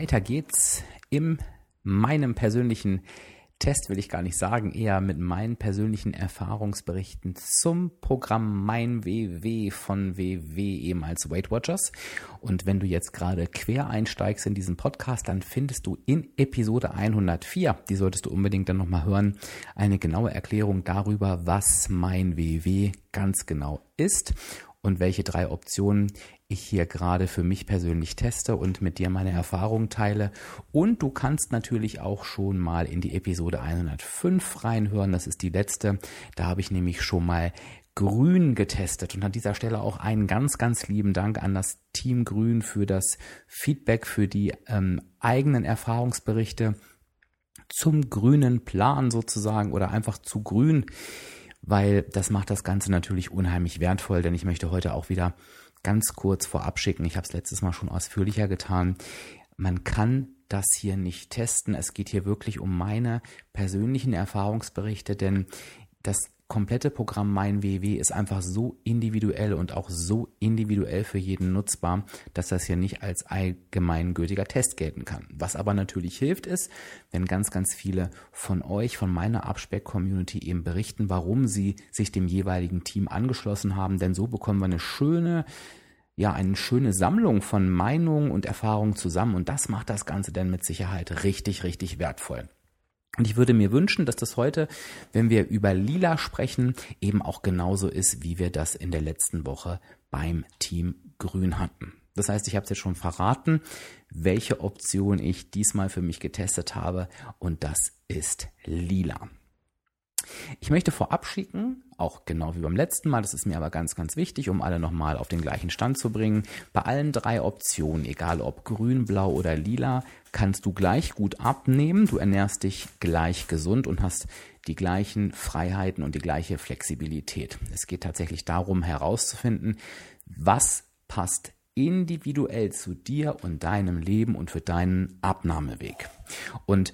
weiter geht's in meinem persönlichen Test, will ich gar nicht sagen, eher mit meinen persönlichen Erfahrungsberichten zum Programm Mein WW von WW, ehemals Weight Watchers. Und wenn du jetzt gerade quer einsteigst in diesen Podcast, dann findest du in Episode 104, die solltest du unbedingt dann nochmal hören, eine genaue Erklärung darüber, was Mein WW ganz genau ist und welche drei Optionen ich hier gerade für mich persönlich teste und mit dir meine Erfahrungen teile. Und du kannst natürlich auch schon mal in die Episode 105 reinhören. Das ist die letzte. Da habe ich nämlich schon mal Grün getestet und an dieser Stelle auch einen ganz, ganz lieben Dank an das Team Grün für das Feedback, für die ähm, eigenen Erfahrungsberichte zum grünen Plan sozusagen oder einfach zu grün, weil das macht das Ganze natürlich unheimlich wertvoll, denn ich möchte heute auch wieder ganz kurz vorab schicken. Ich habe es letztes Mal schon ausführlicher getan. Man kann das hier nicht testen. Es geht hier wirklich um meine persönlichen Erfahrungsberichte, denn das komplette Programm Mein WW ist einfach so individuell und auch so individuell für jeden nutzbar, dass das hier nicht als allgemeingültiger Test gelten kann. Was aber natürlich hilft ist, wenn ganz, ganz viele von euch, von meiner Abspeck-Community eben berichten, warum sie sich dem jeweiligen Team angeschlossen haben, denn so bekommen wir eine schöne ja, eine schöne Sammlung von Meinungen und Erfahrungen zusammen und das macht das Ganze dann mit Sicherheit richtig, richtig wertvoll. Und ich würde mir wünschen, dass das heute, wenn wir über Lila sprechen, eben auch genauso ist, wie wir das in der letzten Woche beim Team Grün hatten. Das heißt, ich habe es jetzt schon verraten, welche Option ich diesmal für mich getestet habe und das ist Lila. Ich möchte vorab schicken, auch genau wie beim letzten Mal, das ist mir aber ganz, ganz wichtig, um alle nochmal auf den gleichen Stand zu bringen. Bei allen drei Optionen, egal ob grün, blau oder lila, kannst du gleich gut abnehmen. Du ernährst dich gleich gesund und hast die gleichen Freiheiten und die gleiche Flexibilität. Es geht tatsächlich darum herauszufinden, was passt individuell zu dir und deinem Leben und für deinen Abnahmeweg. Und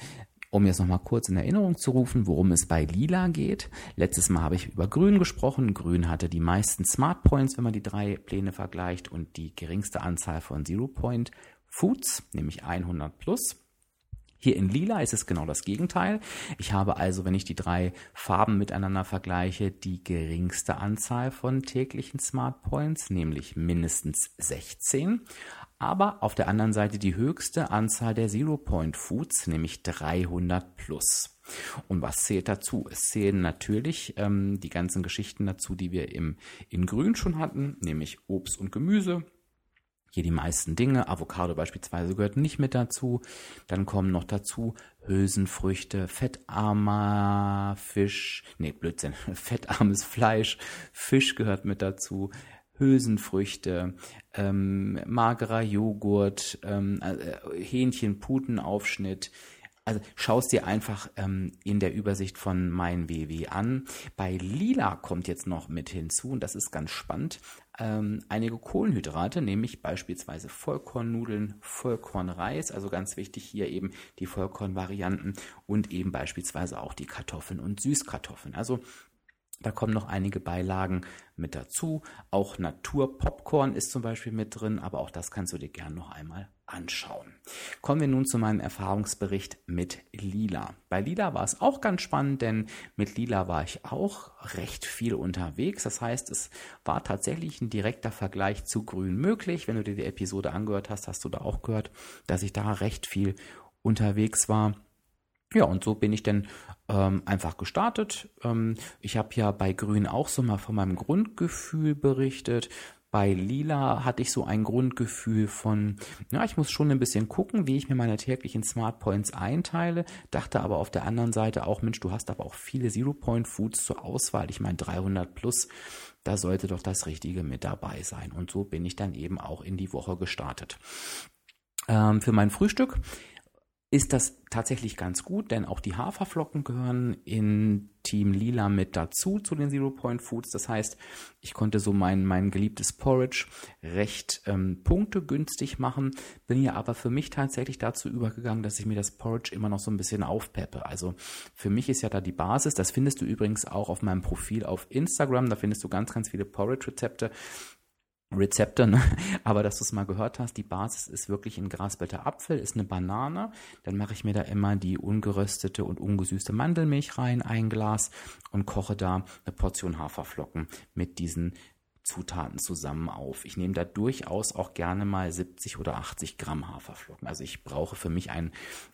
um jetzt nochmal kurz in Erinnerung zu rufen, worum es bei Lila geht. Letztes Mal habe ich über Grün gesprochen. Grün hatte die meisten Smart Points, wenn man die drei Pläne vergleicht und die geringste Anzahl von Zero Point Foods, nämlich 100 plus. Hier in Lila ist es genau das Gegenteil. Ich habe also, wenn ich die drei Farben miteinander vergleiche, die geringste Anzahl von täglichen Smart Points, nämlich mindestens 16 aber auf der anderen Seite die höchste Anzahl der Zero Point Foods, nämlich 300 plus. Und was zählt dazu? Es zählen natürlich ähm, die ganzen Geschichten dazu, die wir im, in Grün schon hatten, nämlich Obst und Gemüse. Hier die meisten Dinge. Avocado beispielsweise gehört nicht mit dazu. Dann kommen noch dazu Hülsenfrüchte, fettarmer Fisch, nee, Blödsinn, fettarmes Fleisch, Fisch gehört mit dazu, Hülsenfrüchte, ähm, magerer Joghurt, ähm, äh, Hähnchen, Putenaufschnitt. Also schaust dir einfach ähm, in der Übersicht von mein WW an. Bei Lila kommt jetzt noch mit hinzu, und das ist ganz spannend, ähm, einige Kohlenhydrate, nämlich beispielsweise Vollkornnudeln, Vollkornreis, also ganz wichtig hier eben die Vollkornvarianten und eben beispielsweise auch die Kartoffeln und Süßkartoffeln. Also da kommen noch einige Beilagen mit dazu. Auch Naturpopcorn ist zum Beispiel mit drin, aber auch das kannst du dir gern noch einmal anschauen. Kommen wir nun zu meinem Erfahrungsbericht mit Lila. Bei Lila war es auch ganz spannend, denn mit Lila war ich auch recht viel unterwegs. Das heißt, es war tatsächlich ein direkter Vergleich zu Grün möglich. Wenn du dir die Episode angehört hast, hast du da auch gehört, dass ich da recht viel unterwegs war. Ja, und so bin ich dann ähm, einfach gestartet. Ähm, ich habe ja bei Grün auch so mal von meinem Grundgefühl berichtet. Bei Lila hatte ich so ein Grundgefühl von, ja, ich muss schon ein bisschen gucken, wie ich mir meine täglichen Smart Points einteile. Dachte aber auf der anderen Seite auch, Mensch, du hast aber auch viele Zero Point Foods zur Auswahl. Ich meine 300 plus, da sollte doch das Richtige mit dabei sein. Und so bin ich dann eben auch in die Woche gestartet. Ähm, für mein Frühstück ist das tatsächlich ganz gut, denn auch die Haferflocken gehören in Team Lila mit dazu zu den Zero Point Foods. Das heißt, ich konnte so mein, mein geliebtes Porridge recht ähm, punktegünstig machen, bin hier aber für mich tatsächlich dazu übergegangen, dass ich mir das Porridge immer noch so ein bisschen aufpeppe. Also für mich ist ja da die Basis, das findest du übrigens auch auf meinem Profil auf Instagram, da findest du ganz, ganz viele Porridge-Rezepte. Rezepte, ne? aber dass du es mal gehört hast, die Basis ist wirklich ein Grasblätter Apfel, ist eine Banane. Dann mache ich mir da immer die ungeröstete und ungesüßte Mandelmilch rein, ein Glas und koche da eine Portion Haferflocken mit diesen Zutaten zusammen auf. Ich nehme da durchaus auch gerne mal 70 oder 80 Gramm Haferflocken. Also ich brauche für mich ein,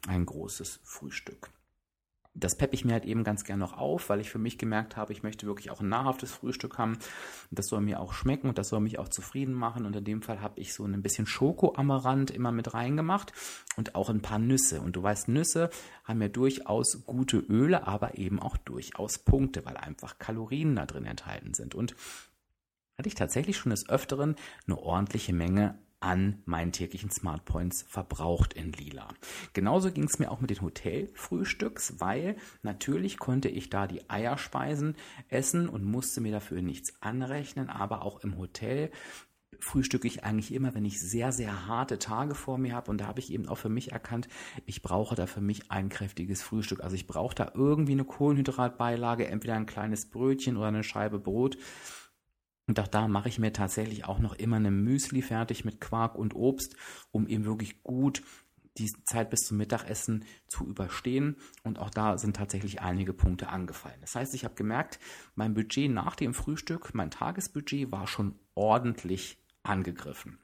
ein großes Frühstück das peppe ich mir halt eben ganz gern noch auf, weil ich für mich gemerkt habe, ich möchte wirklich auch ein nahrhaftes Frühstück haben. Das soll mir auch schmecken und das soll mich auch zufrieden machen. Und in dem Fall habe ich so ein bisschen Schoko-Amaranth immer mit reingemacht und auch ein paar Nüsse. Und du weißt, Nüsse haben ja durchaus gute Öle, aber eben auch durchaus Punkte, weil einfach Kalorien da drin enthalten sind. Und hatte ich tatsächlich schon des Öfteren eine ordentliche Menge an meinen täglichen Smart Points verbraucht in Lila. Genauso ging es mir auch mit den Hotelfrühstücks, weil natürlich konnte ich da die Eierspeisen essen und musste mir dafür nichts anrechnen, aber auch im Hotel frühstücke ich eigentlich immer, wenn ich sehr, sehr harte Tage vor mir habe. Und da habe ich eben auch für mich erkannt, ich brauche da für mich ein kräftiges Frühstück. Also ich brauche da irgendwie eine Kohlenhydratbeilage, entweder ein kleines Brötchen oder eine Scheibe Brot und auch da mache ich mir tatsächlich auch noch immer eine Müsli fertig mit Quark und Obst, um eben wirklich gut die Zeit bis zum Mittagessen zu überstehen. Und auch da sind tatsächlich einige Punkte angefallen. Das heißt, ich habe gemerkt, mein Budget nach dem Frühstück, mein Tagesbudget war schon ordentlich angegriffen.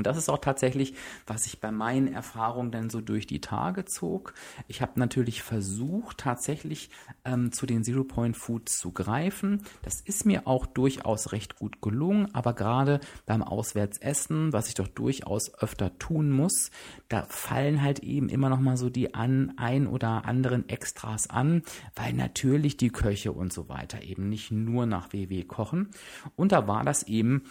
Und das ist auch tatsächlich, was ich bei meinen Erfahrungen dann so durch die Tage zog. Ich habe natürlich versucht, tatsächlich ähm, zu den Zero Point Foods zu greifen. Das ist mir auch durchaus recht gut gelungen, aber gerade beim Auswärtsessen, was ich doch durchaus öfter tun muss, da fallen halt eben immer noch mal so die an ein oder anderen Extras an, weil natürlich die Köche und so weiter eben nicht nur nach WW kochen. Und da war das eben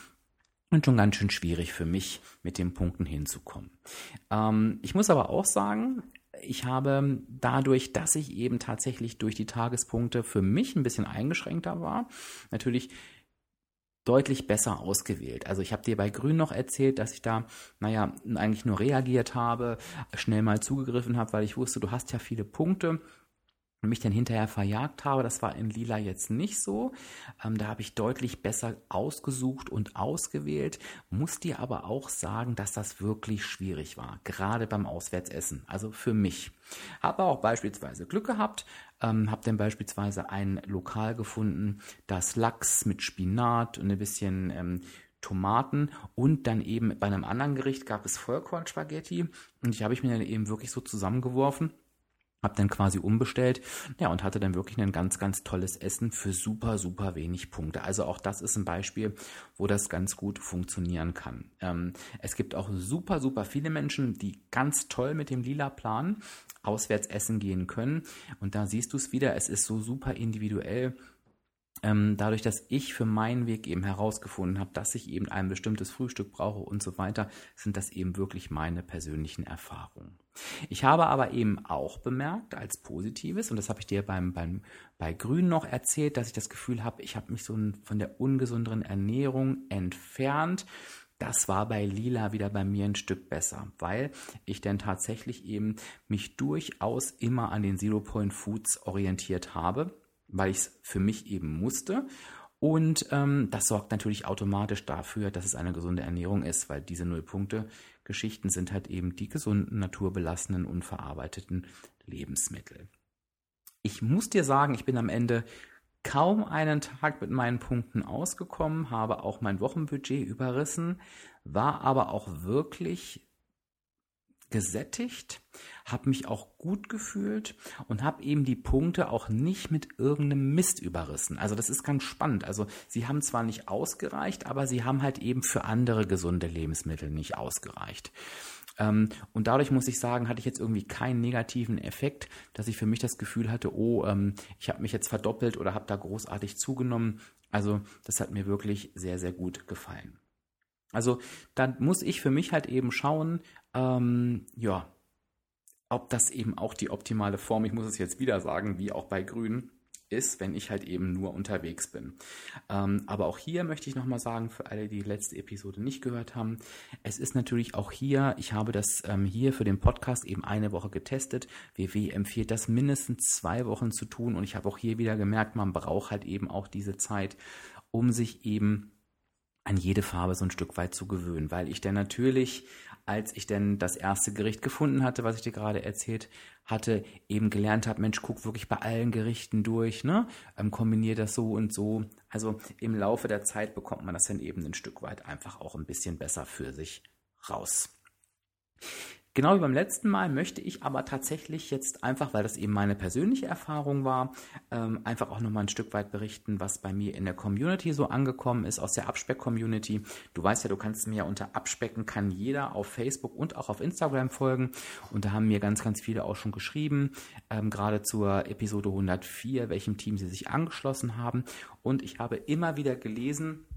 und schon ganz schön schwierig für mich, mit den Punkten hinzukommen. Ähm, ich muss aber auch sagen, ich habe dadurch, dass ich eben tatsächlich durch die Tagespunkte für mich ein bisschen eingeschränkter war, natürlich deutlich besser ausgewählt. Also ich habe dir bei Grün noch erzählt, dass ich da, naja, eigentlich nur reagiert habe, schnell mal zugegriffen habe, weil ich wusste, du hast ja viele Punkte mich dann hinterher verjagt habe. Das war in Lila jetzt nicht so. Ähm, da habe ich deutlich besser ausgesucht und ausgewählt. Muss dir aber auch sagen, dass das wirklich schwierig war, gerade beim Auswärtsessen. Also für mich. Habe auch beispielsweise Glück gehabt, ähm, habe dann beispielsweise ein Lokal gefunden, das Lachs mit Spinat und ein bisschen ähm, Tomaten und dann eben bei einem anderen Gericht gab es Vollkornspaghetti und die habe ich mir dann eben wirklich so zusammengeworfen hab dann quasi umbestellt, ja, und hatte dann wirklich ein ganz, ganz tolles Essen für super, super wenig Punkte. Also auch das ist ein Beispiel, wo das ganz gut funktionieren kann. Ähm, es gibt auch super, super viele Menschen, die ganz toll mit dem lila Plan auswärts essen gehen können. Und da siehst du es wieder, es ist so super individuell ähm, dadurch, dass ich für meinen Weg eben herausgefunden habe, dass ich eben ein bestimmtes Frühstück brauche und so weiter, sind das eben wirklich meine persönlichen Erfahrungen. Ich habe aber eben auch bemerkt als Positives, und das habe ich dir beim, beim, bei Grün noch erzählt, dass ich das Gefühl habe, ich habe mich so von der ungesünderen Ernährung entfernt. Das war bei Lila wieder bei mir ein Stück besser, weil ich dann tatsächlich eben mich durchaus immer an den Zero Point Foods orientiert habe weil ich es für mich eben musste. Und ähm, das sorgt natürlich automatisch dafür, dass es eine gesunde Ernährung ist, weil diese Nullpunkte-Geschichten sind halt eben die gesunden, naturbelassenen, unverarbeiteten Lebensmittel. Ich muss dir sagen, ich bin am Ende kaum einen Tag mit meinen Punkten ausgekommen, habe auch mein Wochenbudget überrissen, war aber auch wirklich gesättigt, habe mich auch gut gefühlt und habe eben die Punkte auch nicht mit irgendeinem Mist überrissen. Also das ist ganz spannend. Also sie haben zwar nicht ausgereicht, aber sie haben halt eben für andere gesunde Lebensmittel nicht ausgereicht. Ähm, und dadurch muss ich sagen, hatte ich jetzt irgendwie keinen negativen Effekt, dass ich für mich das Gefühl hatte, oh, ähm, ich habe mich jetzt verdoppelt oder habe da großartig zugenommen. Also das hat mir wirklich sehr, sehr gut gefallen. Also da muss ich für mich halt eben schauen, ähm, ja, ob das eben auch die optimale Form, ich muss es jetzt wieder sagen, wie auch bei Grün, ist, wenn ich halt eben nur unterwegs bin. Ähm, aber auch hier möchte ich nochmal sagen, für alle, die die letzte Episode nicht gehört haben, es ist natürlich auch hier, ich habe das ähm, hier für den Podcast eben eine Woche getestet. WW empfiehlt das mindestens zwei Wochen zu tun und ich habe auch hier wieder gemerkt, man braucht halt eben auch diese Zeit, um sich eben an jede Farbe so ein Stück weit zu gewöhnen, weil ich dann natürlich als ich denn das erste Gericht gefunden hatte, was ich dir gerade erzählt hatte, eben gelernt habe, Mensch, guck wirklich bei allen Gerichten durch, ne? Ähm, kombiniere das so und so. Also im Laufe der Zeit bekommt man das dann eben ein Stück weit einfach auch ein bisschen besser für sich raus. Genau wie beim letzten Mal möchte ich aber tatsächlich jetzt einfach, weil das eben meine persönliche Erfahrung war, ähm, einfach auch nochmal ein Stück weit berichten, was bei mir in der Community so angekommen ist, aus der Abspeck-Community. Du weißt ja, du kannst mir ja unter Abspecken kann jeder auf Facebook und auch auf Instagram folgen. Und da haben mir ganz, ganz viele auch schon geschrieben, ähm, gerade zur Episode 104, welchem Team sie sich angeschlossen haben. Und ich habe immer wieder gelesen,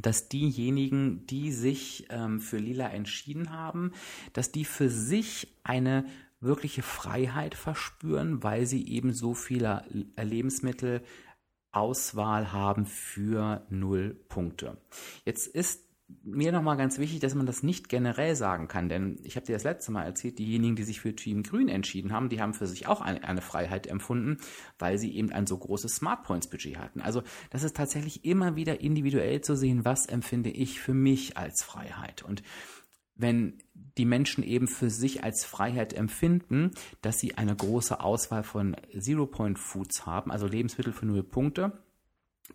dass diejenigen, die sich ähm, für Lila entschieden haben, dass die für sich eine wirkliche Freiheit verspüren, weil sie eben so viele Lebensmittelauswahl haben für null Punkte. Jetzt ist mir nochmal ganz wichtig, dass man das nicht generell sagen kann, denn ich habe dir das letzte Mal erzählt, diejenigen, die sich für Team Grün entschieden haben, die haben für sich auch eine, eine Freiheit empfunden, weil sie eben ein so großes Smart Points Budget hatten. Also das ist tatsächlich immer wieder individuell zu sehen, was empfinde ich für mich als Freiheit. Und wenn die Menschen eben für sich als Freiheit empfinden, dass sie eine große Auswahl von Zero-Point-Foods haben, also Lebensmittel für null Punkte,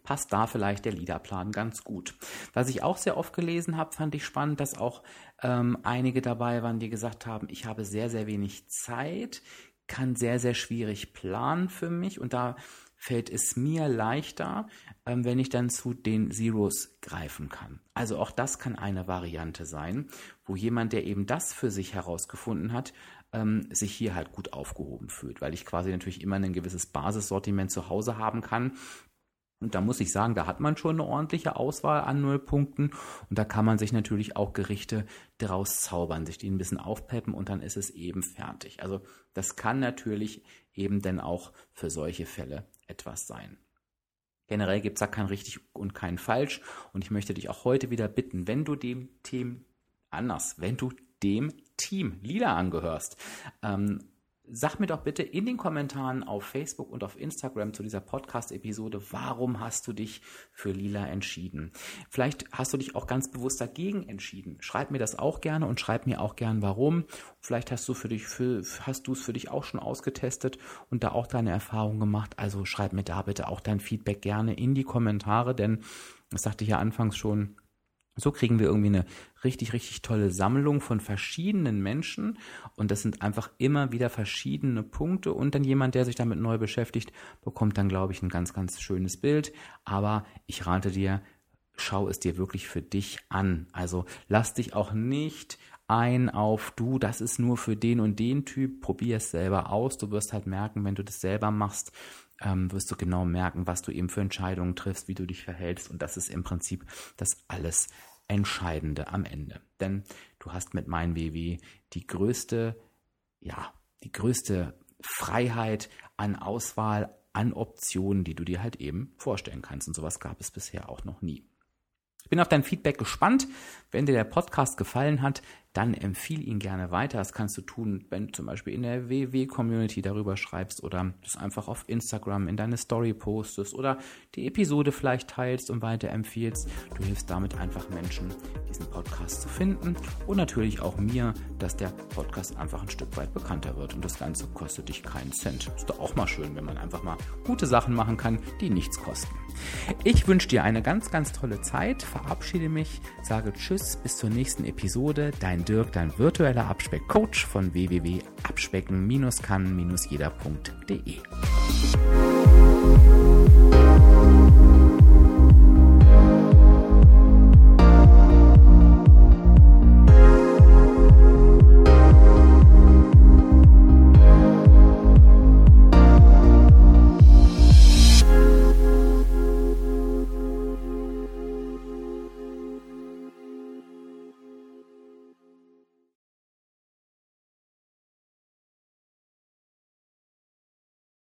passt da vielleicht der Liederplan ganz gut. Was ich auch sehr oft gelesen habe, fand ich spannend, dass auch ähm, einige dabei waren, die gesagt haben, ich habe sehr, sehr wenig Zeit, kann sehr, sehr schwierig planen für mich und da fällt es mir leichter, ähm, wenn ich dann zu den Zeros greifen kann. Also auch das kann eine Variante sein, wo jemand, der eben das für sich herausgefunden hat, ähm, sich hier halt gut aufgehoben fühlt, weil ich quasi natürlich immer ein gewisses Basissortiment zu Hause haben kann, und da muss ich sagen, da hat man schon eine ordentliche Auswahl an Nullpunkten. Und da kann man sich natürlich auch Gerichte draus zaubern, sich die ein bisschen aufpeppen und dann ist es eben fertig. Also das kann natürlich eben dann auch für solche Fälle etwas sein. Generell gibt es da kein richtig und kein falsch. Und ich möchte dich auch heute wieder bitten, wenn du dem Team anders, wenn du dem Team Lila angehörst, ähm, Sag mir doch bitte in den Kommentaren auf Facebook und auf Instagram zu dieser Podcast-Episode, warum hast du dich für Lila entschieden? Vielleicht hast du dich auch ganz bewusst dagegen entschieden. Schreib mir das auch gerne und schreib mir auch gern, warum. Vielleicht hast du für dich für, hast du es für dich auch schon ausgetestet und da auch deine Erfahrungen gemacht. Also schreib mir da bitte auch dein Feedback gerne in die Kommentare, denn das sagte ich ja anfangs schon, so kriegen wir irgendwie eine richtig, richtig tolle Sammlung von verschiedenen Menschen und das sind einfach immer wieder verschiedene Punkte und dann jemand, der sich damit neu beschäftigt, bekommt dann, glaube ich, ein ganz, ganz schönes Bild. Aber ich rate dir, schau es dir wirklich für dich an. Also lass dich auch nicht ein auf du, das ist nur für den und den Typ, probier es selber aus. Du wirst halt merken, wenn du das selber machst, ähm, wirst du genau merken, was du eben für Entscheidungen triffst, wie du dich verhältst. Und das ist im Prinzip das alles Entscheidende am Ende. Denn du hast mit MeinWW die größte, ja, die größte Freiheit an Auswahl, an Optionen, die du dir halt eben vorstellen kannst. Und sowas gab es bisher auch noch nie. Ich bin auf dein Feedback gespannt. Wenn dir der Podcast gefallen hat, dann empfiehl ihn gerne weiter. Das kannst du tun, wenn du zum Beispiel in der WW-Community darüber schreibst oder das einfach auf Instagram in deine Story postest oder die Episode vielleicht teilst und weiterempfiehlst. Du hilfst damit einfach Menschen, diesen Podcast zu finden und natürlich auch mir, dass der Podcast einfach ein Stück weit bekannter wird und das Ganze kostet dich keinen Cent. Ist doch auch mal schön, wenn man einfach mal gute Sachen machen kann, die nichts kosten. Ich wünsche dir eine ganz, ganz tolle Zeit, verabschiede mich, sage Tschüss, bis zur nächsten Episode. Dein Dirk, dein virtueller Abspeck-Coach von www.abspecken-kann-jeder.de.